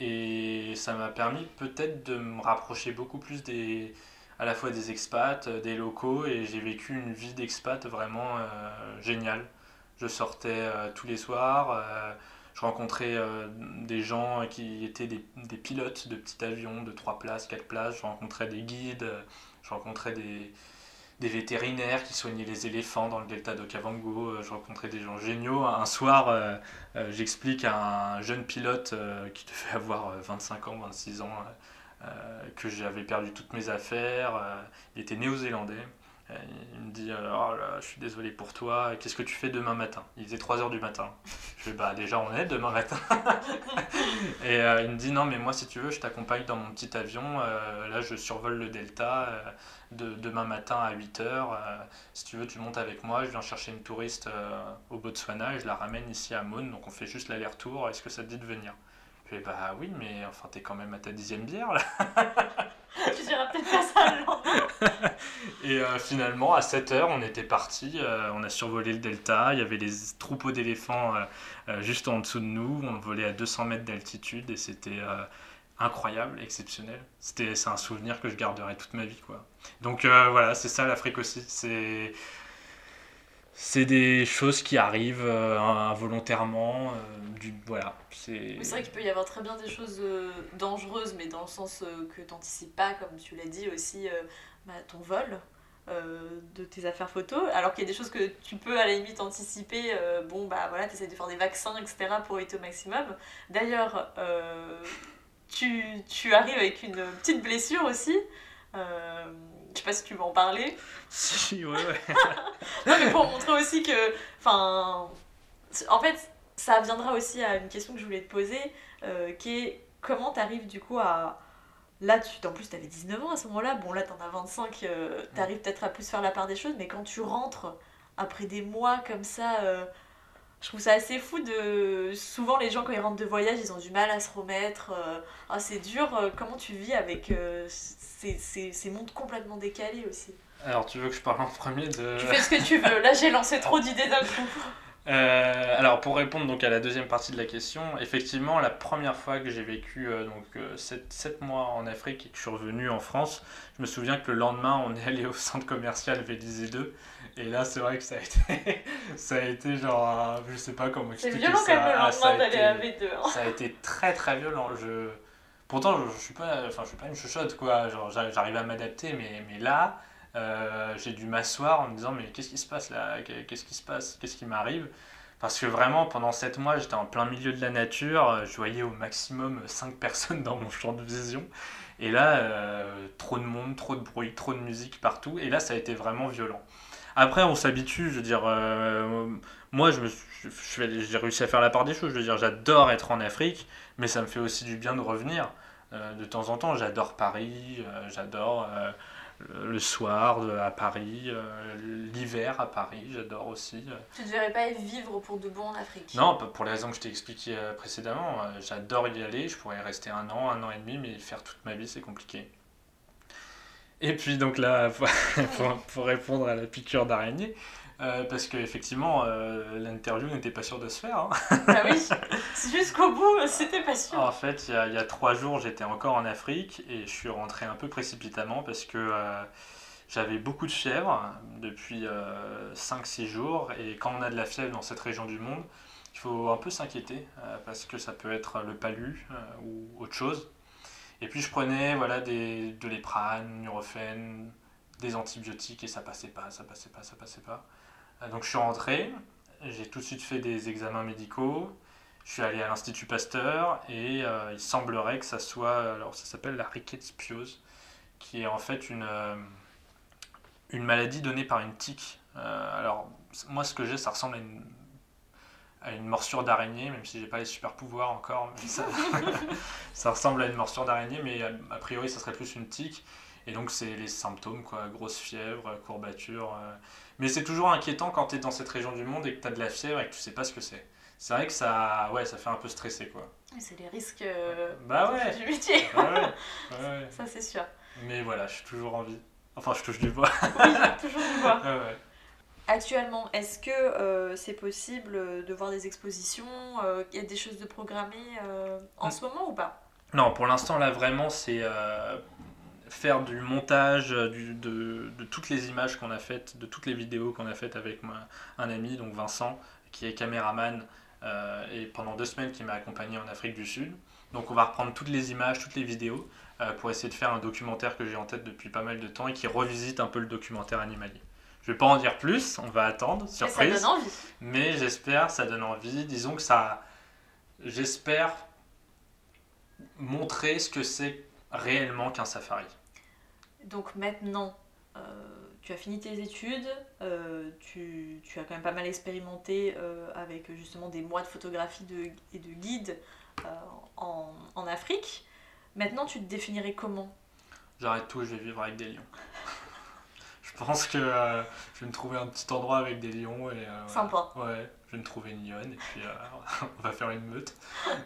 Et ça m'a permis peut-être de me rapprocher beaucoup plus des, à la fois des expats, euh, des locaux. Et j'ai vécu une vie d'expat vraiment euh, géniale. Je sortais euh, tous les soirs. je rencontrais des gens qui étaient des, des pilotes de petits avions de 3 places, 4 places, je rencontrais des guides, je rencontrais des, des vétérinaires qui soignaient les éléphants dans le delta d'Okavango, euh, je rencontrais des gens géniaux. Un soir, euh, euh, j'explique à un jeune pilote qui devait avoir euh, 25 ans, 26 ans, que j'avais perdu toutes mes affaires. il était néo-zélandais. Euh, Il me dit euh, Oh là, je suis désolé pour toi, qu'est-ce que tu fais demain matin? Il faisait 3h du matin. Je fais Bah, déjà, on est demain matin. Et euh, il me dit Non, mais moi, si tu veux, je t'accompagne dans mon petit avion. Là, je survole le Delta de, demain matin à 8h. si tu veux, tu montes avec moi. Je viens chercher une touriste au Botswana et je la ramène ici à Maune. Donc, on fait juste l'aller-retour. Est-ce que ça te dit de venir? Fais Bah oui, mais enfin, t'es quand même à ta dixième bière là. tu diras peut-être pas ça le lendemain. Et euh, finalement, à 7h, on était parti, on a survolé le delta, il y avait les troupeaux d'éléphants euh, euh, juste en dessous de nous, on volait à 200 mètres d'altitude et c'était euh, incroyable, exceptionnel. C'était, c'est un souvenir que je garderai toute ma vie. Quoi. Donc euh, voilà, c'est ça l'Afrique aussi. C'est, c'est des choses qui arrivent euh, involontairement. euh, du, voilà, c'est... C'est vrai qu'il peut y avoir très bien des choses euh, dangereuses, mais dans le sens euh, que tu n'anticipes pas, comme tu l'as dit aussi, bah, ton vol de tes affaires photos, alors qu'il y a des choses que tu peux à la limite anticiper. bon, bah voilà, tu essaies de faire des vaccins, etc., pour éviter au maximum. D'ailleurs, tu, tu arrives avec une petite blessure aussi. Je sais pas si tu veux en parler. Si, ouais, ouais. Non, mais pour montrer aussi que. Enfin. En fait, ça viendra aussi à une question que je voulais te poser, euh, qui est comment t'arrives du coup à. Là, tu, en plus, t'avais 19 ans à ce moment-là. Bon, là, t'en as 25, euh, t'arrives peut-être à plus faire la part des choses, mais quand tu rentres après des mois comme ça, euh, je trouve ça assez fou de. Souvent, les gens, quand ils rentrent de voyage, ils ont du mal à se remettre. Ah, c'est dur. euh, Comment tu vis avec euh, ces, ces, ces mondes complètement décalés aussi? Alors, tu veux que je parle en premier de... Tu fais ce que tu veux. Là, j'ai lancé trop d'idées d'un coup. Euh, alors pour répondre donc à la deuxième partie de la question, effectivement la première fois que j'ai vécu euh, donc 7, mois en Afrique et que je suis revenu en France, je me souviens que le lendemain on est allé au centre commercial Vélizy 2 et là c'est vrai que ça a été ça a été genre un- je sais pas comment expliquer violent ça. quand même le Ah, ça a été- à V2. hein. ça a été très très violent. Je... Pourtant, je, je suis pas, enfin, je suis pas une chuchote, quoi. Genre, j'arrive j'arrive à m'adapter, mais, mais là, euh, j'ai dû m'asseoir en me disant, mais qu'est-ce qui se passe là? Qu'est-ce qui se passe? Qu'est-ce qui m'arrive? Parce que vraiment, pendant 7 mois, j'étais en plein milieu de la nature. Je voyais au maximum 5 personnes dans mon champ de vision. Et là, euh, trop de monde, trop de bruit, trop de musique partout. Et là, ça a été vraiment violent. Après, on s'habitue, je veux dire, euh, moi, je me j'ai réussi à faire la part des choses. Je veux dire, j'adore être en Afrique, mais ça me fait aussi du bien de revenir. Euh, de temps en temps, j'adore Paris, euh, j'adore euh, le- soir à Paris, euh, l'hiver à Paris, j'adore aussi. Tu ne devrais pas vivre pour de bon en Afrique. Non, pour les raisons que je t'ai expliquées euh, précédemment. euh, J'adore y aller, je pourrais y rester un an, un an et demi, mais faire toute ma vie, c'est compliqué. Et puis donc là, pour- pour répondre à la piqûre d'araignée, euh, parce qu'effectivement, euh, l'interview n'était pas sûre de se faire. hein. Bah oui, jusqu'au bout, c'était pas sûr. En fait, il y a, il y a trois jours, j'étais encore en Afrique et je suis rentré un peu précipitamment parce que euh, j'avais beaucoup de fièvre depuis 5-6 jours. Et quand on a de la fièvre dans cette région du monde, il faut un peu s'inquiéter euh, parce que ça peut être le palu euh, ou autre chose. Et puis je prenais voilà, des, de l'éprane, Nurofen, des antibiotiques et ça passait pas, ça passait pas, ça passait pas. Euh, donc je suis rentré, j'ai tout de suite fait des examens médicaux. Je suis allé à l'Institut Pasteur et euh, il semblerait que ça soit, alors ça s'appelle la rickettspiose, qui est en fait une, euh, une maladie donnée par une tique. Alors moi ce que j'ai ça ressemble à une, à une morsure d'araignée, même si j'ai pas les super pouvoirs encore, mais ça, ça ressemble à une morsure d'araignée, mais a, a priori ça serait plus une tique. Et donc c'est les symptômes, quoi, grosse fièvre, courbature. euh. Mais c'est toujours inquiétant quand tu es dans cette région du monde et que tu as de la fièvre et que tu sais pas ce que c'est. C'est vrai que ça, ouais, ça fait un peu stresser, quoi. C'est les risques euh, Bah ouais. du métier, Ouais, ouais, ouais, ouais. ça c'est sûr. Mais voilà, je suis toujours en vie. Enfin, je touche du bois. Oui, toujours du bois. Actuellement, est-ce que euh, c'est possible de voir des expositions Il y a des choses de programmées en ce moment ou pas? Non, pour l'instant, là, vraiment, c'est euh, faire du montage euh, du- de, de toutes les images qu'on a faites, de toutes les vidéos qu'on a faites avec moi, un ami, donc Vincent, qui est caméraman euh, et pendant deux semaines qui m'a accompagné en Afrique du Sud. Donc on va reprendre toutes les images, toutes les vidéos euh, pour essayer de faire un documentaire que j'ai en tête depuis pas mal de temps et qui revisite un peu le documentaire animalier. Je vais pas en dire plus, on va attendre, Mais ça surprise. donne envie. Mais j'espère, ça donne envie. Disons que ça. J'espère montrer ce que c'est réellement qu'un safari. Donc maintenant, euh, tu as fini tes études, euh, tu, as quand même pas mal expérimenté euh, avec justement des mois de photographie et de guide en, en Afrique. Maintenant, tu te définirais comment? J'arrête tout, je vais vivre avec des lions. Je pense que euh, je vais me trouver un petit endroit avec des lions et. euh, Sympa. Ouais, je vais me trouver une lionne et puis euh, on va faire une meute.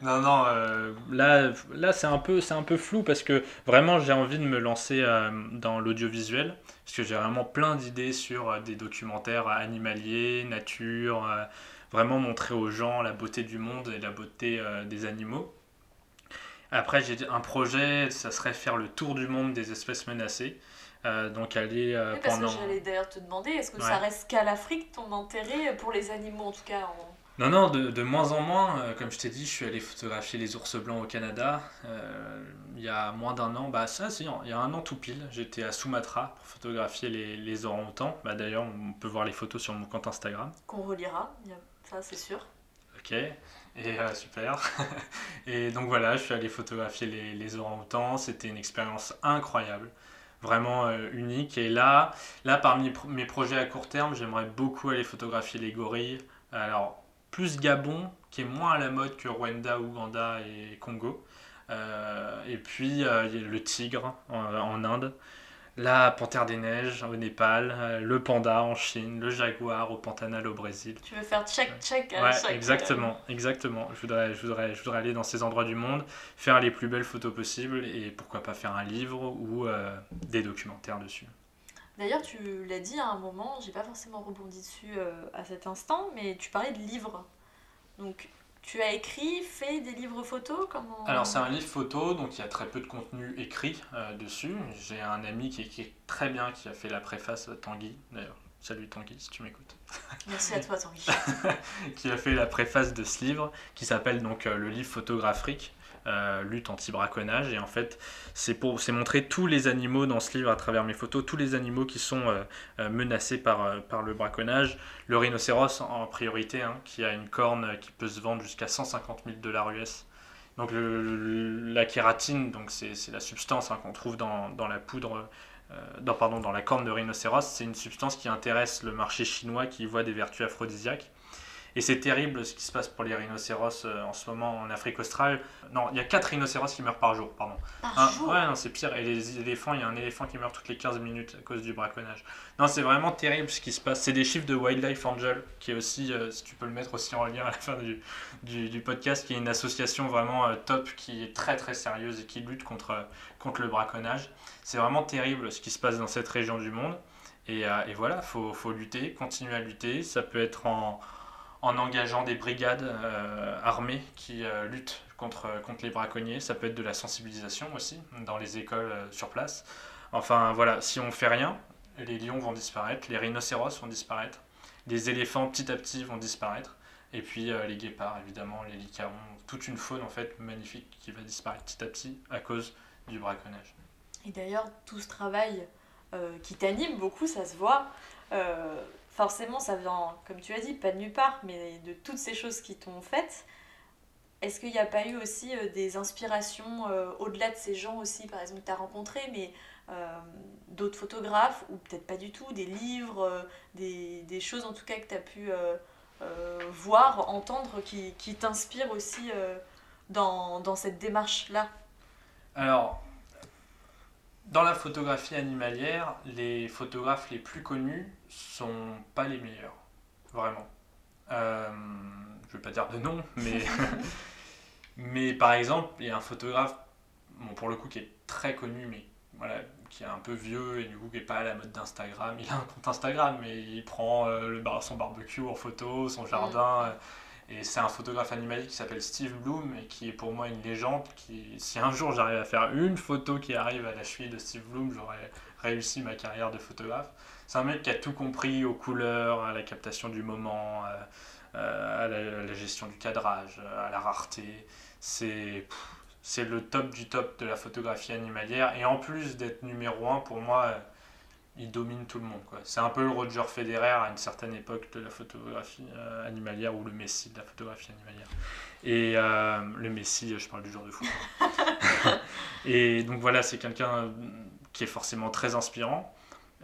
Non, non, euh, là, là c'est un, peu- c'est un peu flou parce que vraiment j'ai envie de me lancer dans l'audiovisuel parce que j'ai vraiment plein d'idées sur des documentaires animaliers, nature, vraiment montrer aux gens la beauté du monde et la beauté des animaux. Après, j'ai un projet, ça serait faire le tour du monde des espèces menacées. Euh, donc aller euh, Oui, parce pendant... que j'allais d'ailleurs te demander, est-ce que Ouais. ça reste qu'à l'Afrique ton intérêt pour les animaux en tout cas en- Non, non, de, de moins en moins. euh, comme je t'ai dit, je suis allé photographier les ours blancs au Canada. euh, il y a moins d'un an, bah ça, si, il y a un an tout pile, j'étais à Sumatra pour photographier les, les orang-outans. Bah, D'ailleurs, on peut voir les photos sur mon compte Instagram. qu'on relira, ça c'est sûr. Ok, et euh, super. et donc voilà, je suis allé photographier les, les orang-outans. C'était une expérience incroyable, vraiment euh, unique. Et là, là, parmi mes projets à court terme, j'aimerais beaucoup aller photographier les gorilles. Alors, plus Gabon, qui est moins à la mode que Rwanda, Ouganda et Congo. Euh, et puis, euh, le tigre en Inde. La panthère des neiges au Népal, euh, le panda en Chine, le jaguar au Pantanal au Brésil. Tu veux faire check check Ouais, exactement, exactement. Je voudrais, je, voudrais, je voudrais aller dans ces endroits du monde, faire les plus belles photos possibles et pourquoi pas faire un livre ou euh, des documentaires dessus. D'ailleurs, tu l'as dit à un moment, j'ai pas forcément rebondi dessus euh, à cet instant, mais tu parlais de livres. Donc, tu as écrit, fait des livres photos comment... Alors c'est un livre photo, donc il y a très peu de contenu écrit euh, dessus. J'ai un ami qui écrit très bien, qui a fait la préface, euh, Tanguy d'ailleurs. Salut Tanguy si tu m'écoutes. Merci à toi, Tanguy. qui a fait la préface de ce livre, qui s'appelle donc euh, le livre photographique, euh, lutte anti-braconnage. Et en fait, c'est pour c'est montrer tous les animaux dans ce livre à travers mes photos, tous les animaux qui sont euh, euh, menacés par, par le braconnage. Le rhinocéros en priorité, hein, qui a une corne qui peut se vendre jusqu'à 150 000 dollars US. Donc la kératine, c'est la substance hein, qu'on trouve dans, dans la poudre, dans, pardon, dans la corne de rhinocéros, c'est une substance qui intéresse le marché chinois qui voit des vertus aphrodisiaques. Et c'est terrible ce qui se passe pour les rhinocéros euh, en ce moment en Afrique australe. Non, il y a 4 rhinocéros qui meurent par jour, pardon. Par Un- jour ouais, non, c'est pire. Et les éléphants, il y a un éléphant qui meurt toutes les 15 minutes à cause du braconnage. Non, c'est vraiment terrible ce qui se passe. C'est des chiffres de Wildlife Angel, qui est aussi, euh, si tu peux le mettre aussi en lien à la fin du, du, du podcast, qui est une association vraiment euh, top, qui est très très sérieuse et qui lutte contre, contre le braconnage. C'est vraiment terrible ce qui se passe dans cette région du monde. Et, euh, et voilà, il faut, faut lutter, continuer à lutter. Ça peut être en, en engageant des brigades euh, armées qui euh, luttent contre, contre les braconniers. Ça peut être de la sensibilisation aussi dans les écoles euh, sur place. Enfin voilà, si on fait rien, les lions vont disparaître, les rhinocéros vont disparaître, les éléphants petit à petit vont disparaître, et puis les guépards évidemment, les licarons, toute une faune en fait magnifique qui va disparaître petit à petit à cause du braconnage. Et d'ailleurs, tout ce travail qui t'anime beaucoup, ça se voit. Forcément, ça vient, comme tu as dit, pas de nulle part, mais de toutes ces choses qui t'ont faites. Est-ce qu'il n'y a pas eu aussi euh, des inspirations euh, au-delà de ces gens aussi, par exemple, que tu as rencontrés, mais euh, d'autres photographes, ou peut-être pas du tout, des livres, des, des choses en tout cas que tu as pu voir, entendre, qui, qui t'inspirent aussi dans, dans cette démarche-là? Alors, dans la photographie animalière, les photographes les plus connus sont pas les meilleurs, vraiment. Euh, je vais pas dire de nom, mais, mais par exemple, il y a un photographe, bon, pour le coup, qui est très connu, mais voilà, qui est un peu vieux et du coup qui est pas à la mode d'Instagram. Il a un compte Instagram, mais il prend euh, le bar- son barbecue en photo, son jardin. euh, et c'est un photographe animalier qui s'appelle Steve Bloom et qui est pour moi une légende. Qui, si un jour j'arrive à faire une photo qui arrive à la cheville de Steve Bloom, j'aurais réussi ma carrière de photographe. C'est un mec qui a tout compris aux couleurs, à la captation du moment, euh, euh, à, la, à la gestion du cadrage, à la rareté. C'est c'est le top du top de la photographie animalière. Et en plus d'être numéro un, pour moi, il domine tout le monde. quoi. C'est un peu le Roger Federer à une certaine époque de la photographie euh, animalière ou le Messi de la photographie animalière. Et euh, le Messi, je parle du jour de foot. et donc voilà, c'est quelqu'un euh, qui est forcément très inspirant.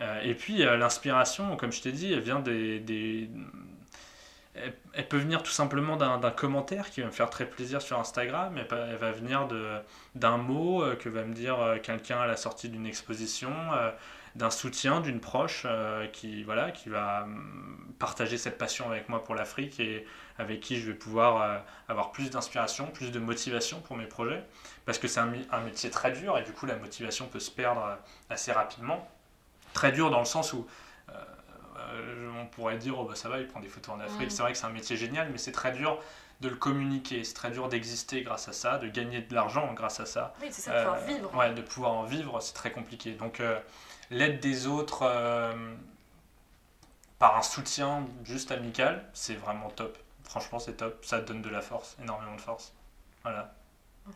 Euh, et puis l'inspiration, comme je t'ai dit, elle vient des... des- Elle, elle peut venir tout simplement d'un d'un commentaire qui va me faire très plaisir sur Instagram. Elle, elle va venir de- d'un mot que va me dire quelqu'un à la sortie d'une exposition, d'un soutien d'une proche euh, qui, voilà, qui va hum, partager cette passion avec moi pour l'Afrique et avec qui je vais pouvoir euh, avoir plus d'inspiration, plus de motivation pour mes projets. Parce que c'est un, métier très dur et du coup la motivation peut se perdre euh, assez rapidement. Très dur dans le sens où on pourrait dire oh bah ça va, il prend des photos en Afrique. C'est vrai que c'est un métier génial, mais c'est très dur de le communiquer, c'est très dur d'exister grâce à ça, de gagner de l'argent grâce à ça. Oui, c'est ça, de pouvoir vivre. Ouais, de pouvoir en vivre, c'est très compliqué. Donc euh, l'aide des autres euh, par un soutien juste amical, c'est vraiment top. Franchement, c'est top. Ça donne de la force, énormément de force. Voilà.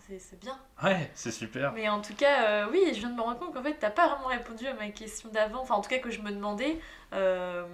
C'est c'est bien. Ouais, c'est super. Mais en tout cas, euh, oui, je viens de me rendre compte qu'en fait, t'as pas vraiment répondu à ma question d'avant. Enfin, en tout cas, que je me demandais euh,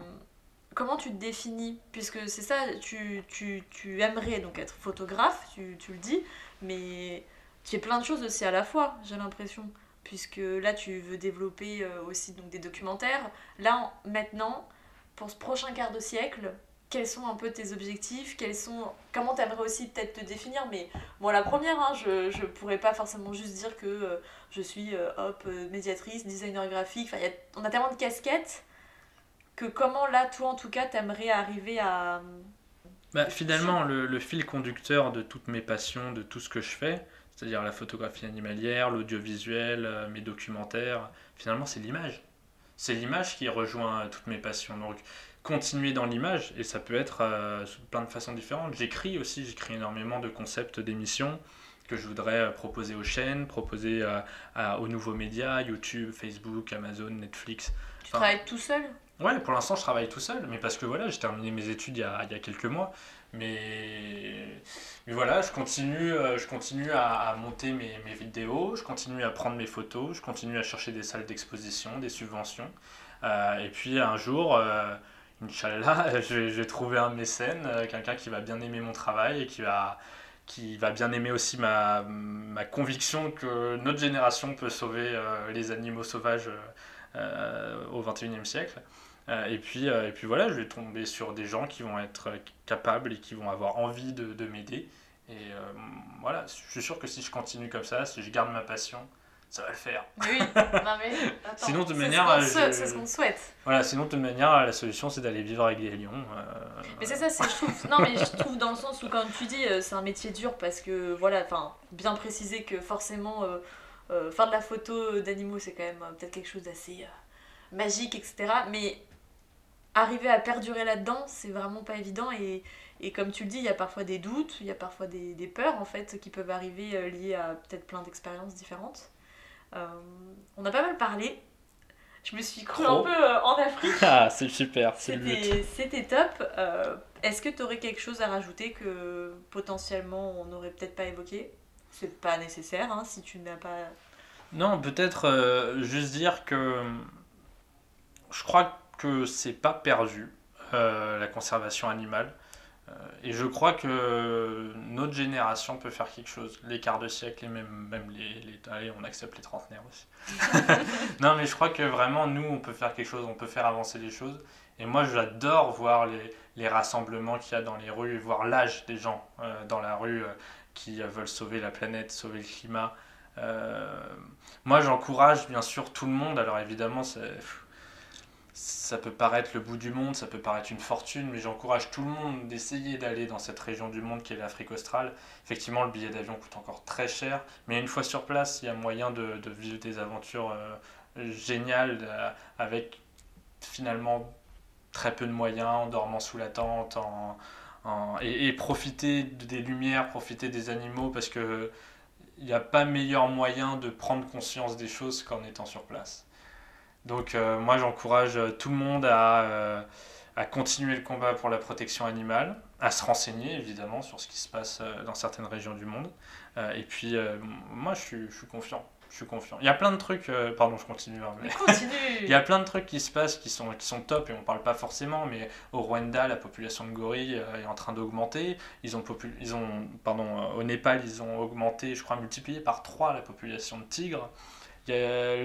comment tu te définis? Puisque c'est ça, tu, tu, tu aimerais donc être photographe, tu, tu le dis, mais tu fais plein de choses aussi à la fois, j'ai l'impression. Puisque là, tu veux développer euh, aussi donc, des documentaires. Là, en- maintenant, pour ce prochain quart de siècle, quels sont un peu tes objectifs? Quels sont... Comment t'aimerais aussi peut-être te définir? Mais Bon, la première, hein, je, je pourrais pas forcément juste dire que euh, je suis euh, hop, euh, médiatrice, designer graphique. Y a- on a tellement de casquettes que comment là, toi en tout cas, t'aimerais arriver à. Bah, finalement, le, le fil conducteur de toutes mes passions, de tout ce que je fais, c'est-à-dire la photographie animalière, l'audiovisuel, euh, mes documentaires, finalement, c'est l'image. C'est l'image qui rejoint toutes mes passions. Donc, continuer dans l'image, et ça peut être euh, plein de façons différentes. J'écris aussi, j'écris énormément de concepts d'émissions que je voudrais euh, proposer aux chaînes, proposer euh, à- aux nouveaux médias, YouTube, Facebook, Amazon, Netflix. Tu travailles tout seul? Ouais, pour l'instant, je travaille tout seul, mais parce que voilà, j'ai terminé mes études il y a, il y a quelques mois. Mais, mais voilà, je continue, euh, je continue à, monter mes, mes vidéos, je continue à prendre mes photos, je continue à chercher des salles d'exposition, des subventions. Euh, et puis un jour, euh, Inch'Allah, je je vais trouver un mécène, euh, quelqu'un qui va bien aimer mon travail et qui va, qui va bien aimer aussi ma, ma conviction que notre génération peut sauver les animaux sauvages au XXIe siècle. Euh, et, puis, euh, et puis voilà, je vais tomber sur des gens qui vont être euh, capables et qui vont avoir envie de, de m'aider. Et euh, voilà, je suis sûr que si je continue comme ça, si je garde ma passion, ça va le faire. Mais oui, non mais. Attends, Sinon, de c'est manière, ce qu'on je- souhaite- C'est ce qu'on souhaite. Voilà, sinon, de manière, la solution, c'est d'aller vivre avec des lions. euh, Mais c'est ça, c'est je trouve. Non, mais je trouve dans le sens où, quand tu dis, c'est un métier dur parce que, voilà, enfin, bien préciser que forcément, euh, faire de la photo d'animaux, c'est quand même peut-être quelque chose d'assez magique, etc. Mais arriver à perdurer là-dedans, c'est vraiment pas évident. Et, et comme tu le dis, il y a parfois des doutes, il y a parfois des, des peurs, en fait, qui peuvent arriver euh, liées à peut-être plein d'expériences différentes. Euh, on a pas mal parlé. Je me suis cru Trop. un peu euh, en Afrique. Ah, c'est super, c'est le but. C'était c'était top. Euh, Est-ce que tu aurais quelque chose à rajouter que potentiellement on n'aurait peut-être pas évoqué? C'est pas nécessaire hein, si tu n'as pas. Non, peut-être euh, juste dire que je crois que c'est pas perdu, euh, la conservation animale. Euh, et je crois que notre génération peut faire quelque chose. Les quarts de siècle et même, même les, les... Allez, on accepte les trentenaires aussi. non, mais je crois que vraiment, nous, on peut faire quelque chose, on peut faire avancer les choses. Et moi, j'adore voir les, les rassemblements qu'il y a dans les rues, voir l'âge des gens euh, dans la rue qui veulent sauver la planète, sauver le climat. Moi, j'encourage bien sûr tout le monde. Alors évidemment, c'est- ça peut paraître le bout du monde, ça peut paraître une fortune, mais j'encourage tout le monde d'essayer d'aller dans cette région du monde qui est l'Afrique australe. Effectivement, le billet d'avion coûte encore très cher, mais une fois sur place, il y a moyen de, vivre des aventures euh, géniales euh, avec finalement très peu de moyens, en dormant sous la tente, en, et, et profiter des lumières, profiter des animaux, parce que il n'y a pas meilleur moyen de prendre conscience des choses qu'en étant sur place. Donc euh, moi j'encourage euh, tout le monde à, euh, à continuer le combat pour la protection animale, à se renseigner évidemment sur ce qui se passe dans certaines régions du monde. Et puis, moi, je suis, je suis confiant. Je suis confiant. Il y a plein de trucs, euh, pardon, je continue. hein, mais- Continue. Il y a plein de trucs qui se passent qui sont, qui sont top et on parle pas forcément, mais au Rwanda, la population de gorilles euh, est en train d'augmenter. Ils ont, popu- ils ont, pardon, euh, au Népal, ils ont augmenté, je crois, multiplié par 3 la population de tigres.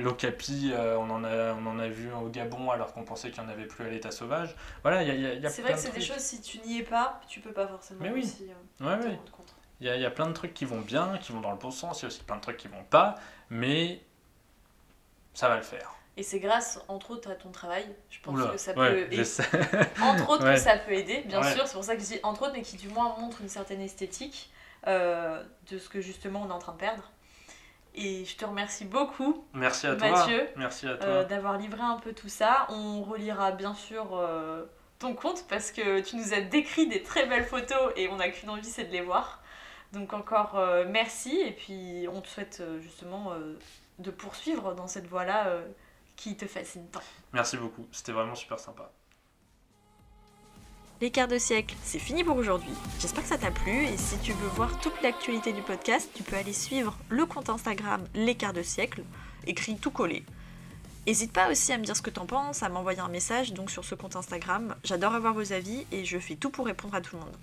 L'Okapi, euh, on, en a, on en a vu au Gabon alors qu'on pensait qu'il n'y en avait plus à l'état sauvage. Voilà, il y a, y a- C'est vrai que c'est des choses, si tu n'y es pas, tu peux pas forcément Mais oui. aussi euh, Ouais, te ouais. rendre compte. Il y a, y a plein de trucs qui vont bien, qui vont dans le bon sens, il y a aussi plein de trucs qui vont pas, mais ça va le faire. Et c'est grâce, entre autres, à ton travail. Je pense Oula, que ça ouais, peut aider. Entre autres, Ouais. que ça peut aider, bien sûr. C'est pour ça que je dis entre autres, mais qui du moins montre une certaine esthétique euh, de ce que justement on est en train de perdre. Et je te remercie beaucoup Merci à toi. Mathieu, Merci à toi. euh, d'avoir livré un peu tout ça. On relira bien sûr euh, ton compte parce que tu nous as décrit des très belles photos et on n'a qu'une envie, c'est de les voir. Donc encore euh, merci et puis on te souhaite justement de poursuivre dans cette voie-là qui te fascine tant. Merci beaucoup, c'était vraiment super sympa. Les quarts de siècle, c'est fini pour aujourd'hui. J'espère que ça t'a plu et si tu veux voir toute l'actualité du podcast, tu peux aller suivre le compte Instagram Les quarts de siècle, écrit tout collé. N'hésite pas aussi à me dire ce que t'en penses, à m'envoyer un message donc sur ce compte Instagram. J'adore avoir vos avis et je fais tout pour répondre à tout le monde.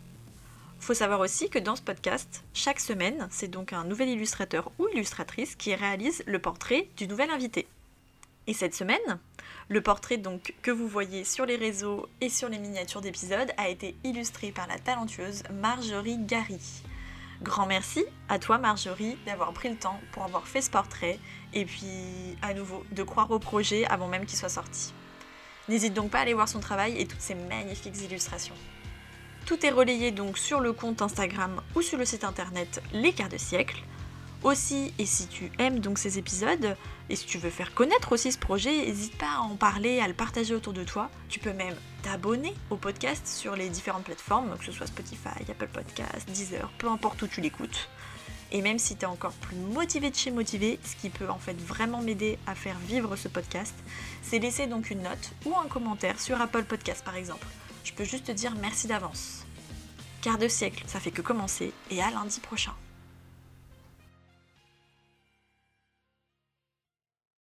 Faut savoir aussi que dans ce podcast, chaque semaine, c'est donc un nouvel illustrateur ou illustratrice qui réalise le portrait du nouvel invité. Et cette semaine, le portrait donc que vous voyez sur les réseaux et sur les miniatures d'épisodes a été illustré par la talentueuse Marjorie Gary. Grand merci à toi Marjorie d'avoir pris le temps pour avoir fait ce portrait et puis à nouveau de croire au projet avant même qu'il soit sorti. N'hésite donc pas à aller voir son travail et toutes ses magnifiques illustrations. Tout est relayé donc sur le compte Instagram ou sur le site internet Les Quarts de Siècle. Aussi, et si tu aimes donc ces épisodes, et si tu veux faire connaître aussi ce projet, n'hésite pas à en parler, à le partager autour de toi. Tu peux même t'abonner au podcast sur les différentes plateformes, que ce soit Spotify, Apple Podcast, Deezer, peu importe où tu l'écoutes. Et même si tu es encore plus motivé de chez motivé, ce qui peut en fait vraiment m'aider à faire vivre ce podcast, c'est laisser donc une note ou un commentaire sur Apple Podcast par exemple. Je peux juste te dire merci d'avance. Quart de siècle, ça fait que commencer, et à lundi prochain.